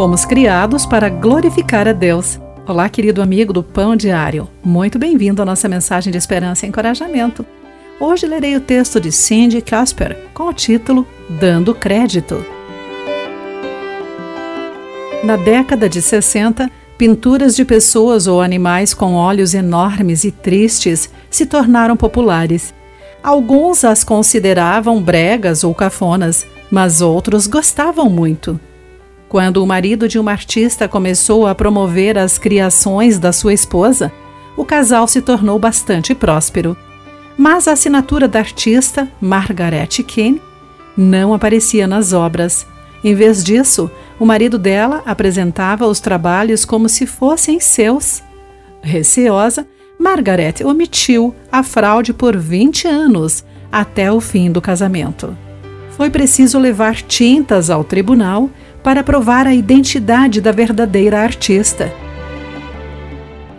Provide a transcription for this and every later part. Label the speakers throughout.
Speaker 1: Fomos criados para glorificar a Deus. Olá, querido amigo do Pão Diário. Muito bem-vindo à nossa mensagem de esperança e encorajamento. Hoje lerei o texto de Cindy Casper com o título Dando Crédito. Na década de 60, pinturas de pessoas ou animais com olhos enormes e tristes se tornaram populares. Alguns as consideravam bregas ou cafonas, mas outros gostavam muito. Quando o marido de uma artista começou a promover as criações da sua esposa, o casal se tornou bastante próspero. Mas a assinatura da artista, Margaret Kane, não aparecia nas obras. Em vez disso, o marido dela apresentava os trabalhos como se fossem seus. Receosa, Margaret omitiu a fraude por 20 anos, até o fim do casamento. Foi preciso levar tintas ao tribunal para provar a identidade da verdadeira artista.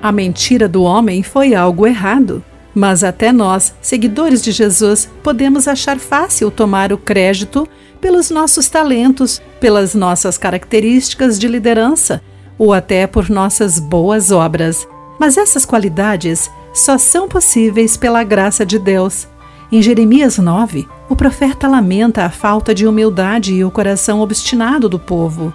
Speaker 1: A mentira do homem foi algo errado, mas até nós, seguidores de Jesus, podemos achar fácil tomar o crédito pelos nossos talentos, pelas nossas características de liderança ou até por nossas boas obras. Mas essas qualidades só são possíveis pela graça de Deus. Em Jeremias 9, o profeta lamenta a falta de humildade e o coração obstinado do povo.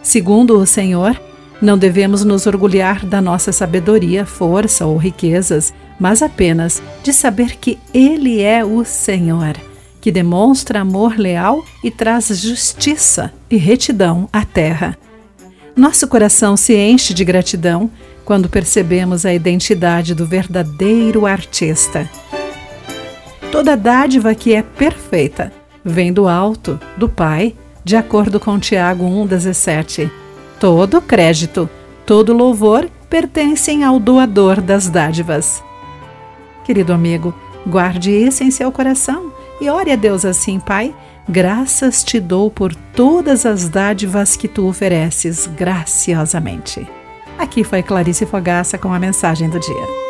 Speaker 1: Segundo o Senhor, não devemos nos orgulhar da nossa sabedoria, força ou riquezas, mas apenas de saber que Ele é o Senhor, que demonstra amor leal e traz justiça e retidão à terra. Nosso coração se enche de gratidão quando percebemos a identidade do verdadeiro artista. Toda dádiva que é perfeita vem do alto, do Pai, de acordo com Tiago 1,17. Todo crédito, todo louvor pertencem ao doador das dádivas. Querido amigo, guarde isso em seu coração e ore a Deus assim, Pai. Graças te dou por todas as dádivas que tu ofereces graciosamente. Aqui foi Clarice Fogaça com a mensagem do dia.